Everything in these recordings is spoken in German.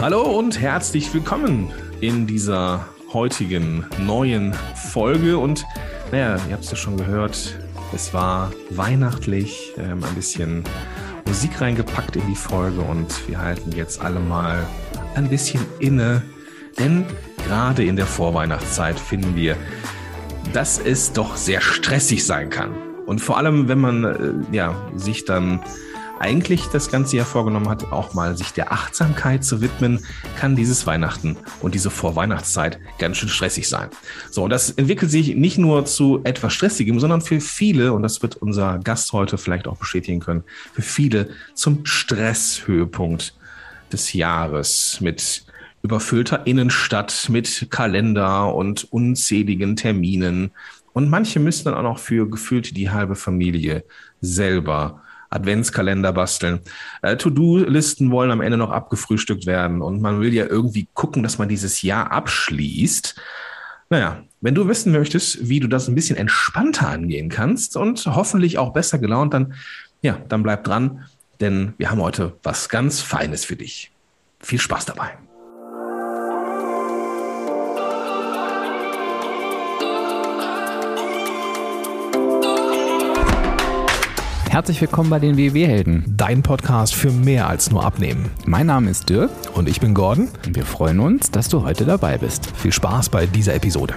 Hallo und herzlich willkommen in dieser heutigen neuen Folge. Und naja, ihr habt es ja schon gehört, es war weihnachtlich, ähm, ein bisschen Musik reingepackt in die Folge und wir halten jetzt alle mal ein bisschen inne, denn gerade in der Vorweihnachtszeit finden wir, dass es doch sehr stressig sein kann. Und vor allem, wenn man äh, ja, sich dann eigentlich das ganze Jahr vorgenommen hat, auch mal sich der Achtsamkeit zu widmen, kann dieses Weihnachten und diese Vorweihnachtszeit ganz schön stressig sein. So, und das entwickelt sich nicht nur zu etwas Stressigem, sondern für viele, und das wird unser Gast heute vielleicht auch bestätigen können, für viele zum Stresshöhepunkt des Jahres mit überfüllter Innenstadt, mit Kalender und unzähligen Terminen. Und manche müssen dann auch noch für gefühlt die halbe Familie selber Adventskalender basteln. Äh, To-Do-Listen wollen am Ende noch abgefrühstückt werden und man will ja irgendwie gucken, dass man dieses Jahr abschließt. Naja, wenn du wissen möchtest, wie du das ein bisschen entspannter angehen kannst und hoffentlich auch besser gelaunt, dann, ja, dann bleib dran, denn wir haben heute was ganz Feines für dich. Viel Spaß dabei. Herzlich willkommen bei den WW-Helden. Dein Podcast für mehr als nur Abnehmen. Mein Name ist Dirk. Und ich bin Gordon. Und wir freuen uns, dass du heute dabei bist. Viel Spaß bei dieser Episode.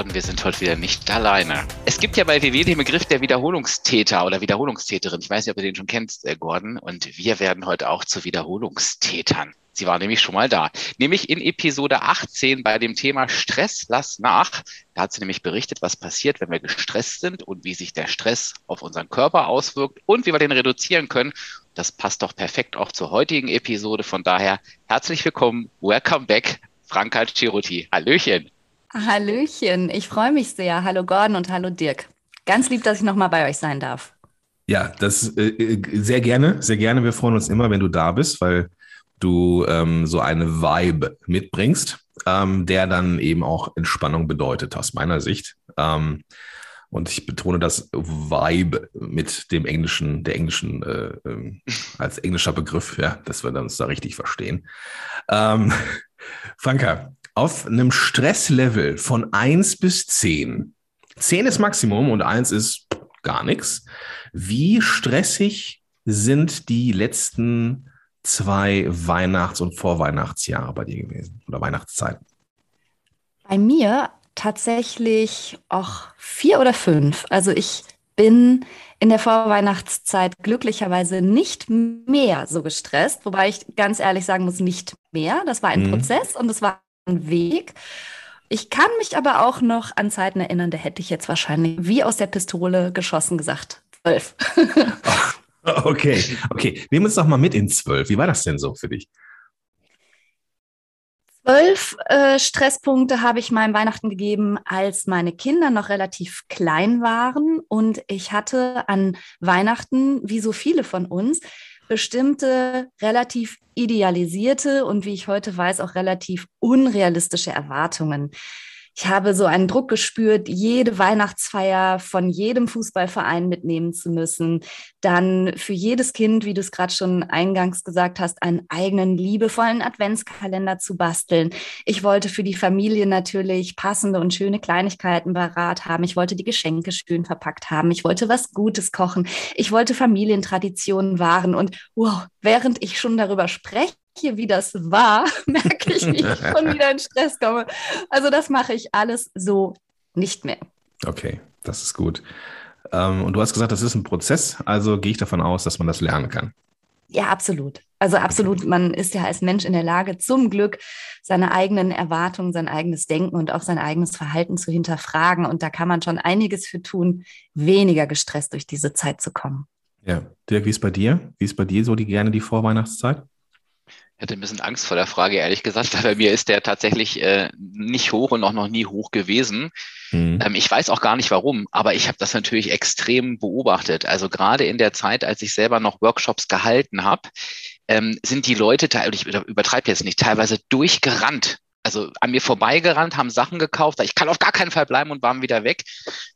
Gordon, wir sind heute wieder nicht alleine. Es gibt ja bei WW den Begriff der Wiederholungstäter oder Wiederholungstäterin. Ich weiß nicht, ob du den schon kennst, äh, Gordon. Und wir werden heute auch zu Wiederholungstätern. Sie war nämlich schon mal da. Nämlich in Episode 18 bei dem Thema Stress, lass nach. Da hat sie nämlich berichtet, was passiert, wenn wir gestresst sind und wie sich der Stress auf unseren Körper auswirkt und wie wir den reduzieren können. Das passt doch perfekt auch zur heutigen Episode. Von daher herzlich willkommen, welcome back, Franka Ciruti. Hallöchen. Hallöchen, ich freue mich sehr. Hallo Gordon und hallo Dirk. Ganz lieb, dass ich nochmal bei euch sein darf. Ja, das äh, äh, sehr gerne, sehr gerne. Wir freuen uns immer, wenn du da bist, weil du ähm, so eine Vibe mitbringst, ähm, der dann eben auch Entspannung bedeutet, aus meiner Sicht. Ähm, und ich betone das Vibe mit dem englischen, der englischen, äh, äh, als englischer Begriff, ja, dass wir uns da richtig verstehen. Ähm, Franka, auf einem Stresslevel von eins bis zehn, zehn ist Maximum und eins ist gar nichts. Wie stressig sind die letzten zwei Weihnachts- und Vorweihnachtsjahre bei dir gewesen oder Weihnachtszeiten? Bei mir tatsächlich auch vier oder fünf. Also ich bin in der Vorweihnachtszeit glücklicherweise nicht mehr so gestresst, wobei ich ganz ehrlich sagen muss, nicht mehr. Das war ein mhm. Prozess und es war Weg. Ich kann mich aber auch noch an Zeiten erinnern, da hätte ich jetzt wahrscheinlich wie aus der Pistole geschossen gesagt. Zwölf. Okay, okay. Nehmen uns doch mal mit in zwölf. Wie war das denn so für dich? Zwölf äh, Stresspunkte habe ich meinem Weihnachten gegeben, als meine Kinder noch relativ klein waren. Und ich hatte an Weihnachten, wie so viele von uns, bestimmte relativ idealisierte und wie ich heute weiß, auch relativ unrealistische Erwartungen. Ich habe so einen Druck gespürt, jede Weihnachtsfeier von jedem Fußballverein mitnehmen zu müssen. Dann für jedes Kind, wie du es gerade schon eingangs gesagt hast, einen eigenen liebevollen Adventskalender zu basteln. Ich wollte für die Familie natürlich passende und schöne Kleinigkeiten parat haben. Ich wollte die Geschenke schön verpackt haben. Ich wollte was Gutes kochen. Ich wollte Familientraditionen wahren. Und wow, während ich schon darüber spreche, wie das war, merke ich, wie ich schon wieder in Stress komme. Also das mache ich alles so nicht mehr. Okay, das ist gut. Ähm, und du hast gesagt, das ist ein Prozess, also gehe ich davon aus, dass man das lernen kann. Ja, absolut. Also absolut, man ist ja als Mensch in der Lage, zum Glück seine eigenen Erwartungen, sein eigenes Denken und auch sein eigenes Verhalten zu hinterfragen. Und da kann man schon einiges für tun, weniger gestresst durch diese Zeit zu kommen. Ja, Dirk, wie ist bei dir? Wie ist bei dir so die gerne die Vorweihnachtszeit? Ich hatte ein bisschen Angst vor der Frage, ehrlich gesagt, weil bei mir ist der tatsächlich äh, nicht hoch und auch noch nie hoch gewesen. Mhm. Ähm, ich weiß auch gar nicht warum, aber ich habe das natürlich extrem beobachtet. Also gerade in der Zeit, als ich selber noch Workshops gehalten habe, ähm, sind die Leute, ich übertreibe jetzt nicht, teilweise durchgerannt also an mir vorbeigerannt, haben Sachen gekauft, ich kann auf gar keinen Fall bleiben und waren wieder weg.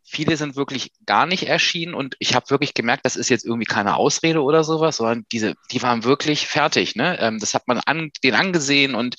Viele sind wirklich gar nicht erschienen und ich habe wirklich gemerkt, das ist jetzt irgendwie keine Ausrede oder sowas, sondern diese, die waren wirklich fertig. Ne? Ähm, das hat man an, den angesehen und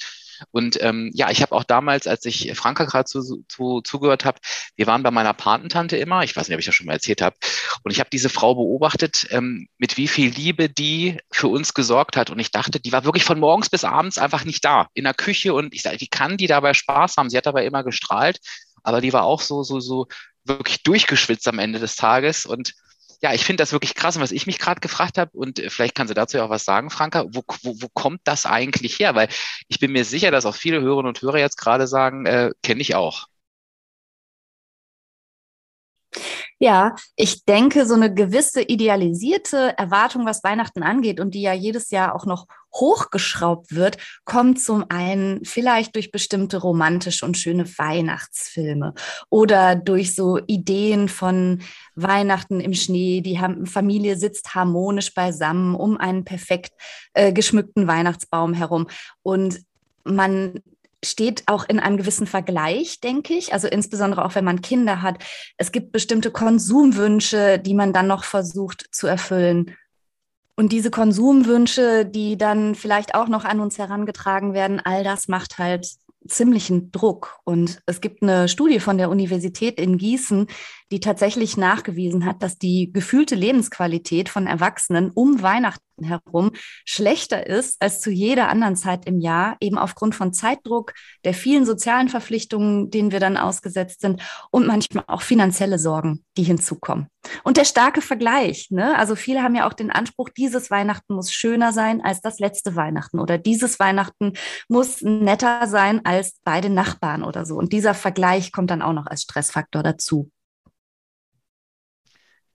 und ähm, ja, ich habe auch damals, als ich Franka gerade zu, zu, zugehört habe, wir waren bei meiner Patentante immer, ich weiß nicht, ob ich das schon mal erzählt habe, und ich habe diese Frau beobachtet, ähm, mit wie viel Liebe die für uns gesorgt hat. Und ich dachte, die war wirklich von morgens bis abends einfach nicht da in der Küche. Und ich sage, wie kann die dabei Spaß haben? Sie hat dabei immer gestrahlt, aber die war auch so, so, so wirklich durchgeschwitzt am Ende des Tages. Und ja, ich finde das wirklich krass. Was ich mich gerade gefragt habe, und äh, vielleicht kannst du dazu auch was sagen, Franka, wo, wo, wo kommt das eigentlich her? Weil ich bin mir sicher, dass auch viele Hörerinnen und Hörer jetzt gerade sagen, äh, kenne ich auch. Ja, ich denke, so eine gewisse idealisierte Erwartung, was Weihnachten angeht und die ja jedes Jahr auch noch hochgeschraubt wird, kommt zum einen vielleicht durch bestimmte romantische und schöne Weihnachtsfilme oder durch so Ideen von Weihnachten im Schnee. Die Familie sitzt harmonisch beisammen um einen perfekt äh, geschmückten Weihnachtsbaum herum und man steht auch in einem gewissen Vergleich, denke ich. Also insbesondere auch, wenn man Kinder hat. Es gibt bestimmte Konsumwünsche, die man dann noch versucht zu erfüllen. Und diese Konsumwünsche, die dann vielleicht auch noch an uns herangetragen werden, all das macht halt ziemlichen Druck. Und es gibt eine Studie von der Universität in Gießen, die tatsächlich nachgewiesen hat, dass die gefühlte Lebensqualität von Erwachsenen um Weihnachten herum schlechter ist als zu jeder anderen Zeit im Jahr, eben aufgrund von Zeitdruck, der vielen sozialen Verpflichtungen, denen wir dann ausgesetzt sind und manchmal auch finanzielle Sorgen, die hinzukommen. Und der starke Vergleich, ne? Also viele haben ja auch den Anspruch, dieses Weihnachten muss schöner sein als das letzte Weihnachten oder dieses Weihnachten muss netter sein als bei den Nachbarn oder so. Und dieser Vergleich kommt dann auch noch als Stressfaktor dazu.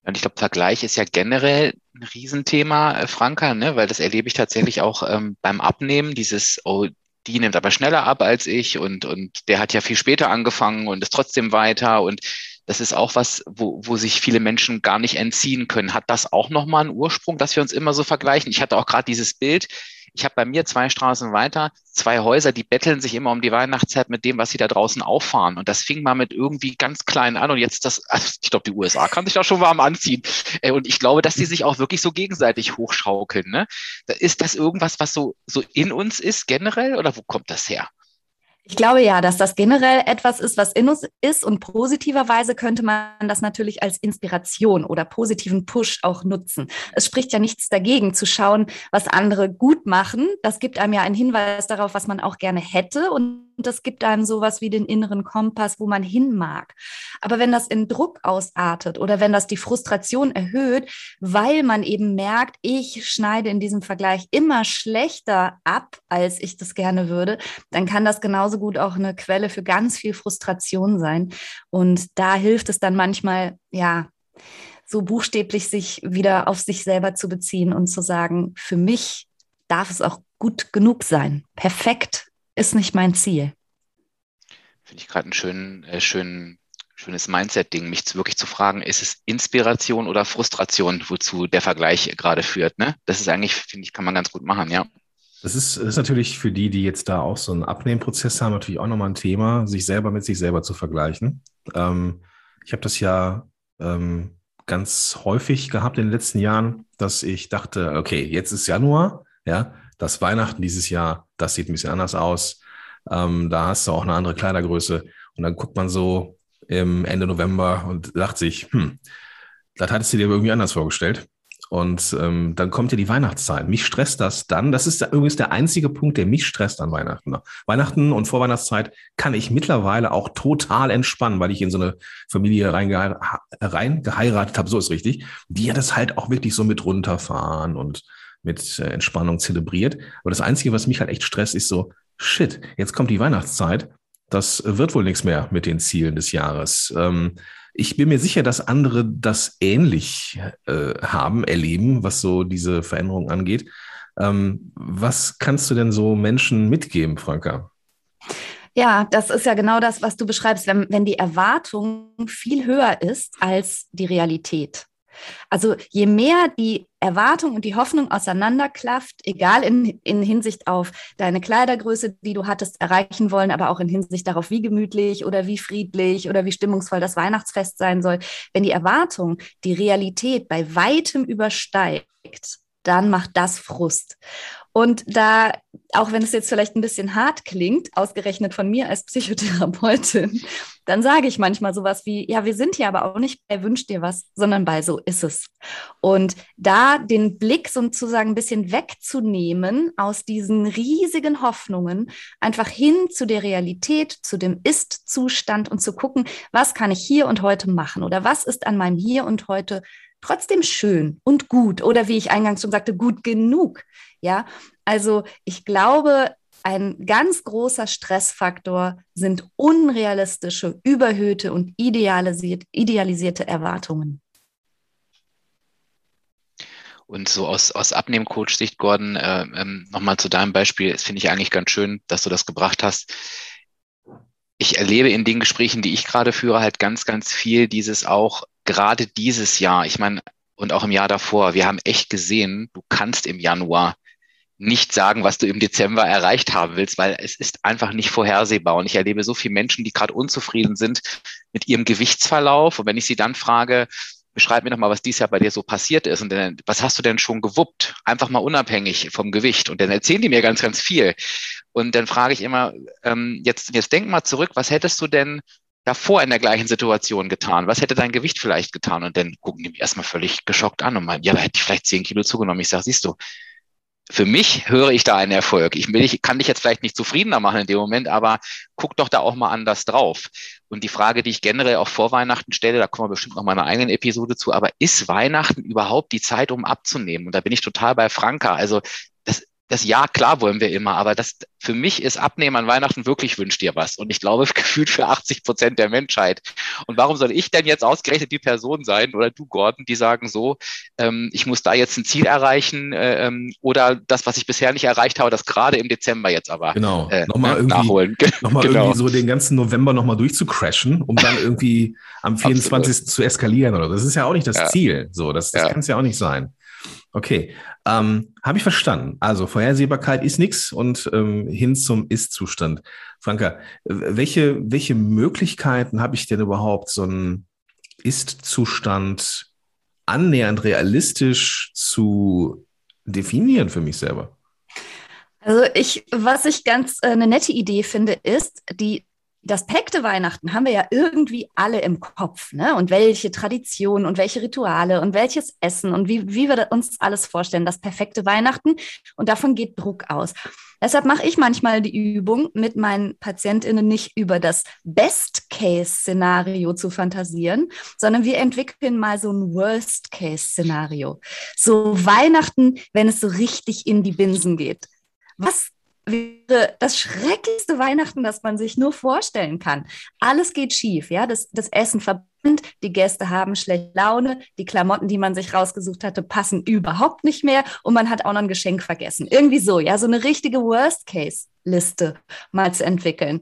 Und ich glaube, Vergleich ist ja generell ein Riesenthema, äh, Franka, ne? weil das erlebe ich tatsächlich auch ähm, beim Abnehmen, dieses, oh, die nimmt aber schneller ab als ich und, und der hat ja viel später angefangen und ist trotzdem weiter und das ist auch was, wo, wo sich viele Menschen gar nicht entziehen können. Hat das auch nochmal einen Ursprung, dass wir uns immer so vergleichen? Ich hatte auch gerade dieses Bild, ich habe bei mir zwei Straßen weiter zwei Häuser, die betteln sich immer um die Weihnachtszeit mit dem, was sie da draußen auffahren. Und das fing mal mit irgendwie ganz klein an. Und jetzt das, also ich glaube, die USA kann sich da schon warm anziehen. Äh, und ich glaube, dass die sich auch wirklich so gegenseitig hochschaukeln. Ne? Ist das irgendwas, was so, so in uns ist generell oder wo kommt das her? Ich glaube ja, dass das generell etwas ist, was in uns ist und positiverweise könnte man das natürlich als Inspiration oder positiven Push auch nutzen. Es spricht ja nichts dagegen zu schauen, was andere gut machen. Das gibt einem ja einen Hinweis darauf, was man auch gerne hätte und das gibt einem sowas wie den inneren Kompass, wo man hin mag. Aber wenn das in Druck ausartet oder wenn das die Frustration erhöht, weil man eben merkt, ich schneide in diesem Vergleich immer schlechter ab, als ich das gerne würde, dann kann das genauso gut auch eine Quelle für ganz viel Frustration sein. Und da hilft es dann manchmal, ja, so buchstäblich sich wieder auf sich selber zu beziehen und zu sagen, für mich darf es auch gut genug sein. Perfekt ist nicht mein Ziel. Finde ich gerade ein schön, äh, schön, schönes Mindset-Ding, mich wirklich zu fragen, ist es Inspiration oder Frustration, wozu der Vergleich gerade führt? Ne? Das ist eigentlich, finde ich, kann man ganz gut machen, ja. Das ist, das ist natürlich für die, die jetzt da auch so einen Abnehmprozess haben, natürlich auch nochmal ein Thema, sich selber mit sich selber zu vergleichen. Ähm, ich habe das ja ähm, ganz häufig gehabt in den letzten Jahren, dass ich dachte, okay, jetzt ist Januar, ja, das Weihnachten dieses Jahr, das sieht ein bisschen anders aus. Ähm, da hast du auch eine andere Kleidergröße. Und dann guckt man so im Ende November und sagt sich, hm, das hattest du dir irgendwie anders vorgestellt. Und ähm, dann kommt ja die Weihnachtszeit. Mich stresst das dann. Das ist übrigens der einzige Punkt, der mich stresst an Weihnachten. Weihnachten und Vorweihnachtszeit kann ich mittlerweile auch total entspannen, weil ich in so eine Familie reingeheiratet habe. So ist richtig. Die ja das halt auch wirklich so mit runterfahren und mit äh, Entspannung zelebriert. Aber das Einzige, was mich halt echt stresst, ist so, shit, jetzt kommt die Weihnachtszeit. Das wird wohl nichts mehr mit den Zielen des Jahres. Ähm, ich bin mir sicher, dass andere das ähnlich äh, haben, erleben, was so diese Veränderung angeht. Ähm, was kannst du denn so Menschen mitgeben, Franka? Ja, das ist ja genau das, was du beschreibst, wenn, wenn die Erwartung viel höher ist als die Realität. Also je mehr die Erwartung und die Hoffnung auseinanderklafft, egal in, in Hinsicht auf deine Kleidergröße, die du hattest erreichen wollen, aber auch in Hinsicht darauf, wie gemütlich oder wie friedlich oder wie stimmungsvoll das Weihnachtsfest sein soll, wenn die Erwartung die Realität bei weitem übersteigt, dann macht das Frust. Und da, auch wenn es jetzt vielleicht ein bisschen hart klingt, ausgerechnet von mir als Psychotherapeutin, dann sage ich manchmal sowas wie, ja, wir sind hier aber auch nicht bei Wünsch dir was, sondern bei so ist es. Und da den Blick sozusagen ein bisschen wegzunehmen aus diesen riesigen Hoffnungen, einfach hin zu der Realität, zu dem Ist-Zustand und zu gucken, was kann ich hier und heute machen oder was ist an meinem Hier und heute trotzdem schön und gut oder wie ich eingangs schon sagte, gut genug. Ja, also ich glaube, ein ganz großer Stressfaktor sind unrealistische, überhöhte und idealisiert, idealisierte Erwartungen. Und so aus, aus Abnehmcoach-Sicht, Gordon, äh, ähm, nochmal zu deinem Beispiel, das finde ich eigentlich ganz schön, dass du das gebracht hast. Ich erlebe in den Gesprächen, die ich gerade führe, halt ganz, ganz viel dieses auch, gerade dieses Jahr, ich meine, und auch im Jahr davor, wir haben echt gesehen, du kannst im Januar nicht sagen, was du im Dezember erreicht haben willst, weil es ist einfach nicht vorhersehbar. Und ich erlebe so viele Menschen, die gerade unzufrieden sind mit ihrem Gewichtsverlauf. Und wenn ich sie dann frage, beschreib mir doch mal, was dieses Jahr bei dir so passiert ist und dann, was hast du denn schon gewuppt? Einfach mal unabhängig vom Gewicht. Und dann erzählen die mir ganz, ganz viel. Und dann frage ich immer, ähm, jetzt, jetzt denk mal zurück, was hättest du denn davor in der gleichen Situation getan? Was hätte dein Gewicht vielleicht getan? Und dann gucken die mich erstmal völlig geschockt an und meinen, ja, da hätte ich vielleicht zehn Kilo zugenommen. Ich sage, siehst du, für mich höre ich da einen Erfolg. Ich, ich kann dich jetzt vielleicht nicht zufriedener machen in dem Moment, aber guck doch da auch mal anders drauf. Und die Frage, die ich generell auch vor Weihnachten stelle, da kommen wir bestimmt noch mal eine eigene Episode zu, aber ist Weihnachten überhaupt die Zeit, um abzunehmen? Und da bin ich total bei Franka. Also das, Ja, klar wollen wir immer, aber das für mich ist Abnehmen an Weihnachten wirklich wünscht dir was. Und ich glaube, gefühlt für 80 Prozent der Menschheit. Und warum soll ich denn jetzt ausgerechnet die Person sein oder du, Gordon, die sagen so, ähm, ich muss da jetzt ein Ziel erreichen äh, ähm, oder das, was ich bisher nicht erreicht habe, das gerade im Dezember jetzt aber genau. äh, nochmal irgendwie, nachholen. Nochmal genau. irgendwie so den ganzen November nochmal durchzucrashen, um dann irgendwie am 24. Absolut. zu eskalieren oder Das ist ja auch nicht das ja. Ziel. So, das, das ja. kann es ja auch nicht sein. Okay, ähm, habe ich verstanden. Also Vorhersehbarkeit ist nichts und ähm, hin zum Ist-Zustand. Franka, welche, welche Möglichkeiten habe ich denn überhaupt, so einen Ist-Zustand annähernd realistisch zu definieren für mich selber? Also ich, was ich ganz äh, eine nette Idee finde, ist, die das perfekte Weihnachten haben wir ja irgendwie alle im Kopf, ne? Und welche Traditionen und welche Rituale und welches Essen und wie, wie wir uns alles vorstellen, das perfekte Weihnachten. Und davon geht Druck aus. Deshalb mache ich manchmal die Übung, mit meinen PatientInnen nicht über das Best-Case-Szenario zu fantasieren, sondern wir entwickeln mal so ein Worst-Case-Szenario. So Weihnachten, wenn es so richtig in die Binsen geht. Was wäre das schrecklichste Weihnachten, das man sich nur vorstellen kann. Alles geht schief, ja, das, das Essen verbrennt, die Gäste haben schlechte Laune, die Klamotten, die man sich rausgesucht hatte, passen überhaupt nicht mehr und man hat auch noch ein Geschenk vergessen. Irgendwie so, ja, so eine richtige Worst-Case-Liste mal zu entwickeln.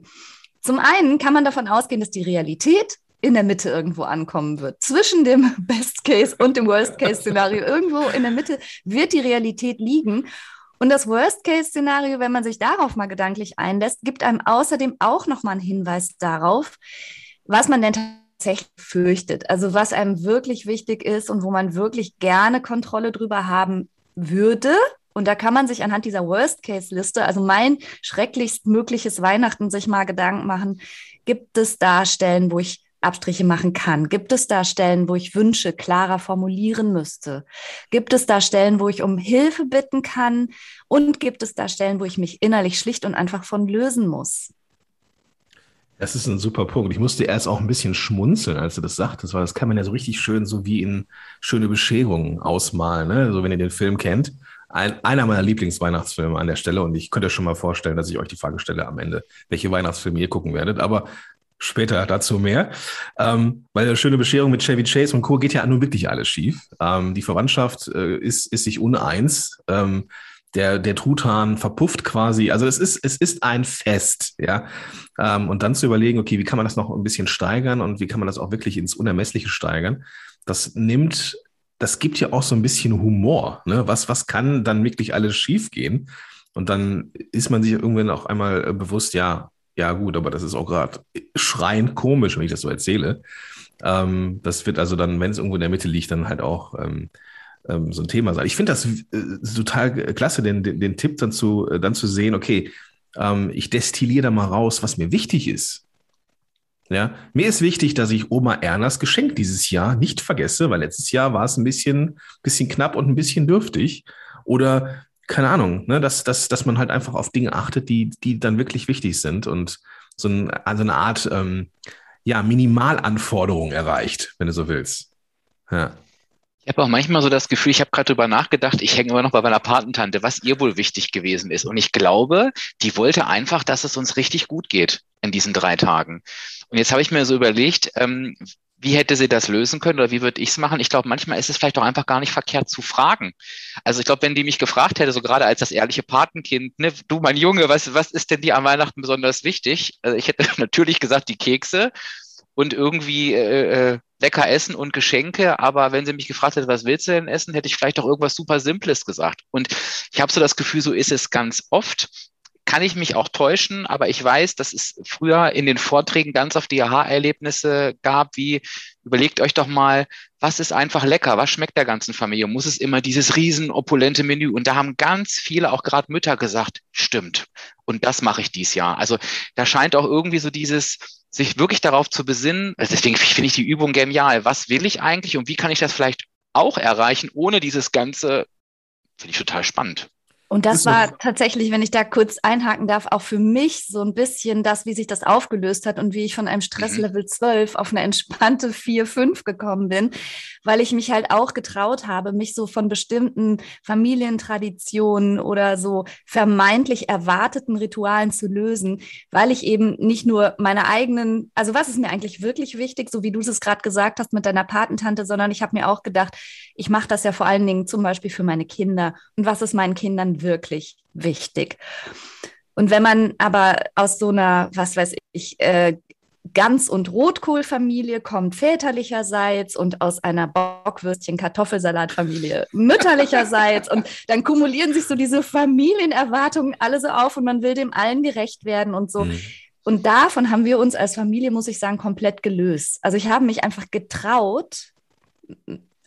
Zum einen kann man davon ausgehen, dass die Realität in der Mitte irgendwo ankommen wird. Zwischen dem Best Case und dem Worst Case Szenario irgendwo in der Mitte wird die Realität liegen. Und das Worst-Case-Szenario, wenn man sich darauf mal gedanklich einlässt, gibt einem außerdem auch nochmal einen Hinweis darauf, was man denn tatsächlich fürchtet. Also was einem wirklich wichtig ist und wo man wirklich gerne Kontrolle drüber haben würde. Und da kann man sich anhand dieser Worst-Case-Liste, also mein schrecklichst mögliches Weihnachten, sich mal Gedanken machen, gibt es da Stellen, wo ich Abstriche machen kann? Gibt es da Stellen, wo ich Wünsche klarer formulieren müsste? Gibt es da Stellen, wo ich um Hilfe bitten kann? Und gibt es da Stellen, wo ich mich innerlich schlicht und einfach von lösen muss? Das ist ein super Punkt. Ich musste erst auch ein bisschen schmunzeln, als du das sagtest, weil das kann man ja so richtig schön so wie in schöne Bescherungen ausmalen, ne? so wenn ihr den Film kennt. Ein, einer meiner Lieblingsweihnachtsfilme an der Stelle und ich könnte schon mal vorstellen, dass ich euch die Frage stelle am Ende, welche Weihnachtsfilme ihr gucken werdet. Aber Später dazu mehr. Ähm, weil eine schöne Bescherung mit Chevy Chase und Co. geht ja nun wirklich alles schief. Ähm, die Verwandtschaft äh, ist, ist sich uneins. Ähm, der, der Truthahn verpufft quasi. Also es ist, es ist ein Fest, ja. Ähm, und dann zu überlegen, okay, wie kann man das noch ein bisschen steigern und wie kann man das auch wirklich ins Unermessliche steigern? Das nimmt das gibt ja auch so ein bisschen Humor. Ne? Was, was kann dann wirklich alles schiefgehen? Und dann ist man sich irgendwann auch einmal äh, bewusst, ja, ja gut, aber das ist auch gerade schreiend komisch, wenn ich das so erzähle. Ähm, das wird also dann, wenn es irgendwo in der Mitte liegt, dann halt auch ähm, ähm, so ein Thema sein. Ich finde das äh, total klasse, den, den, den, Tipp dann zu, äh, dann zu sehen, okay, ähm, ich destilliere da mal raus, was mir wichtig ist. Ja, mir ist wichtig, dass ich Oma Ernas Geschenk dieses Jahr nicht vergesse, weil letztes Jahr war es ein bisschen, bisschen knapp und ein bisschen dürftig. Oder keine Ahnung, ne, dass, dass, dass man halt einfach auf Dinge achtet, die, die dann wirklich wichtig sind und so ein, also eine Art ähm, ja, Minimalanforderung erreicht, wenn du so willst. Ja. Ich habe auch manchmal so das Gefühl, ich habe gerade drüber nachgedacht, ich hänge immer noch bei meiner Patentante, was ihr wohl wichtig gewesen ist. Und ich glaube, die wollte einfach, dass es uns richtig gut geht in diesen drei Tagen. Und jetzt habe ich mir so überlegt, ähm, wie hätte sie das lösen können oder wie würde ich es machen? Ich glaube, manchmal ist es vielleicht auch einfach gar nicht verkehrt zu fragen. Also ich glaube, wenn die mich gefragt hätte, so gerade als das ehrliche Patenkind, ne, du mein Junge, was, was ist denn dir an Weihnachten besonders wichtig? Also ich hätte natürlich gesagt, die Kekse und irgendwie äh, äh, lecker essen und Geschenke. Aber wenn sie mich gefragt hätte, was willst du denn essen, hätte ich vielleicht auch irgendwas super Simples gesagt. Und ich habe so das Gefühl, so ist es ganz oft kann ich mich auch täuschen, aber ich weiß, dass es früher in den Vorträgen ganz oft die Aha-Erlebnisse gab, wie überlegt euch doch mal, was ist einfach lecker, was schmeckt der ganzen Familie? Muss es immer dieses riesen opulente Menü? Und da haben ganz viele, auch gerade Mütter, gesagt, stimmt. Und das mache ich dies Jahr. Also da scheint auch irgendwie so dieses, sich wirklich darauf zu besinnen. Also deswegen finde ich die Übung genial. Was will ich eigentlich und wie kann ich das vielleicht auch erreichen, ohne dieses ganze, finde ich total spannend. Und das war tatsächlich, wenn ich da kurz einhaken darf, auch für mich so ein bisschen das, wie sich das aufgelöst hat und wie ich von einem Stresslevel 12 auf eine entspannte 4, 5 gekommen bin, weil ich mich halt auch getraut habe, mich so von bestimmten Familientraditionen oder so vermeintlich erwarteten Ritualen zu lösen, weil ich eben nicht nur meine eigenen, also was ist mir eigentlich wirklich wichtig, so wie du es gerade gesagt hast mit deiner Patentante, sondern ich habe mir auch gedacht, ich mache das ja vor allen Dingen zum Beispiel für meine Kinder. Und was ist meinen Kindern wirklich wichtig. Und wenn man aber aus so einer, was weiß ich, äh, Gans- und Rotkohlfamilie kommt väterlicherseits und aus einer Bockwürstchen-Kartoffelsalatfamilie mütterlicherseits und dann kumulieren sich so diese Familienerwartungen alle so auf und man will dem allen gerecht werden und so. Mhm. Und davon haben wir uns als Familie, muss ich sagen, komplett gelöst. Also ich habe mich einfach getraut,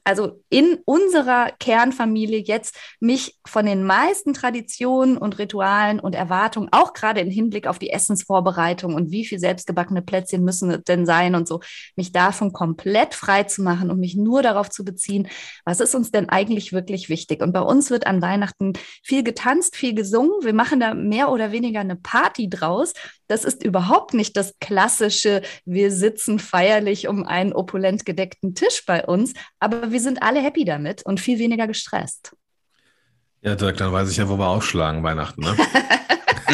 also in unserer Kernfamilie jetzt mich von den meisten Traditionen und Ritualen und Erwartungen, auch gerade im Hinblick auf die Essensvorbereitung und wie viel selbstgebackene Plätzchen müssen denn sein und so, mich davon komplett frei zu machen und mich nur darauf zu beziehen, was ist uns denn eigentlich wirklich wichtig? Und bei uns wird an Weihnachten viel getanzt, viel gesungen. Wir machen da mehr oder weniger eine Party draus. Das ist überhaupt nicht das klassische, wir sitzen feierlich um einen opulent gedeckten Tisch bei uns, aber wir sind alle happy damit und viel weniger gestresst. Ja, Dirk, dann weiß ich ja, wo wir aufschlagen Weihnachten, ne?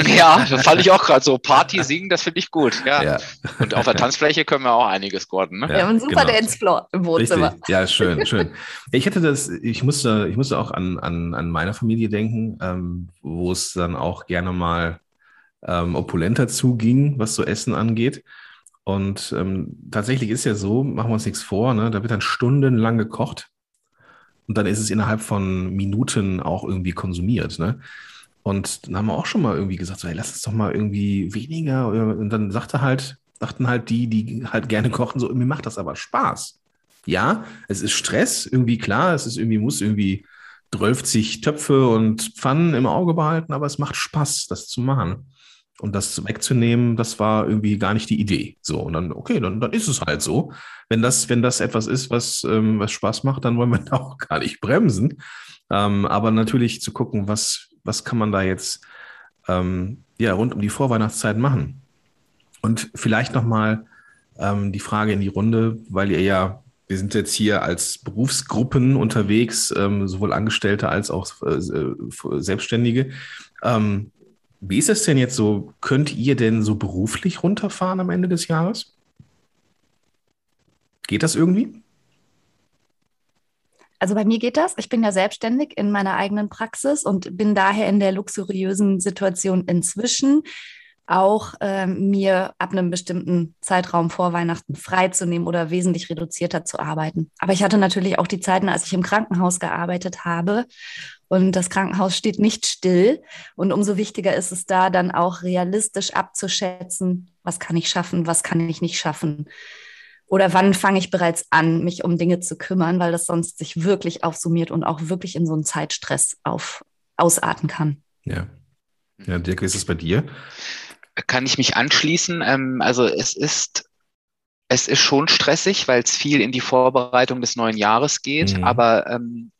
ja, das fand ich auch gerade so. Party singen, das finde ich gut. Ja. ja. Und auf der Tanzfläche können wir auch einiges, Gordon. Ne? Ja, ja und super genau. Dancefloor im Wohnzimmer. Richtig. Ja, schön, schön. Ich hätte das, ich musste, ich musste auch an, an, an meine Familie denken, ähm, wo es dann auch gerne mal ähm, opulenter zuging, was so Essen angeht. Und ähm, tatsächlich ist ja so, machen wir uns nichts vor, ne? da wird dann stundenlang gekocht und dann ist es innerhalb von Minuten auch irgendwie konsumiert. Ne? Und dann haben wir auch schon mal irgendwie gesagt, so, hey, lass uns doch mal irgendwie weniger. Und dann sagte halt, sagten halt die, die halt gerne kochen, so, mir macht das aber Spaß. Ja, es ist Stress, irgendwie klar, es ist irgendwie, muss irgendwie 12 Töpfe und Pfannen im Auge behalten, aber es macht Spaß, das zu machen. Und das wegzunehmen, das war irgendwie gar nicht die Idee. So, und dann, okay, dann, dann ist es halt so. Wenn das, wenn das etwas ist, was, ähm, was Spaß macht, dann wollen wir da auch gar nicht bremsen. Ähm, aber natürlich zu gucken, was, was kann man da jetzt ähm, ja, rund um die Vorweihnachtszeit machen. Und vielleicht nochmal ähm, die Frage in die Runde, weil ihr ja, wir sind jetzt hier als Berufsgruppen unterwegs, ähm, sowohl Angestellte als auch äh, äh Selbstständige. Ähm, wie ist es denn jetzt so? Könnt ihr denn so beruflich runterfahren am Ende des Jahres? Geht das irgendwie? Also bei mir geht das. Ich bin ja selbstständig in meiner eigenen Praxis und bin daher in der luxuriösen Situation inzwischen, auch äh, mir ab einem bestimmten Zeitraum vor Weihnachten freizunehmen oder wesentlich reduzierter zu arbeiten. Aber ich hatte natürlich auch die Zeiten, als ich im Krankenhaus gearbeitet habe. Und das Krankenhaus steht nicht still. Und umso wichtiger ist es da dann auch realistisch abzuschätzen, was kann ich schaffen, was kann ich nicht schaffen. Oder wann fange ich bereits an, mich um Dinge zu kümmern, weil das sonst sich wirklich aufsummiert und auch wirklich in so einen Zeitstress auf, ausarten kann. Ja. Ja, Dirk, wie ist es bei dir? Kann ich mich anschließen? Ähm, also es ist es ist schon stressig, weil es viel in die Vorbereitung des neuen Jahres geht. Mhm. Aber ähm,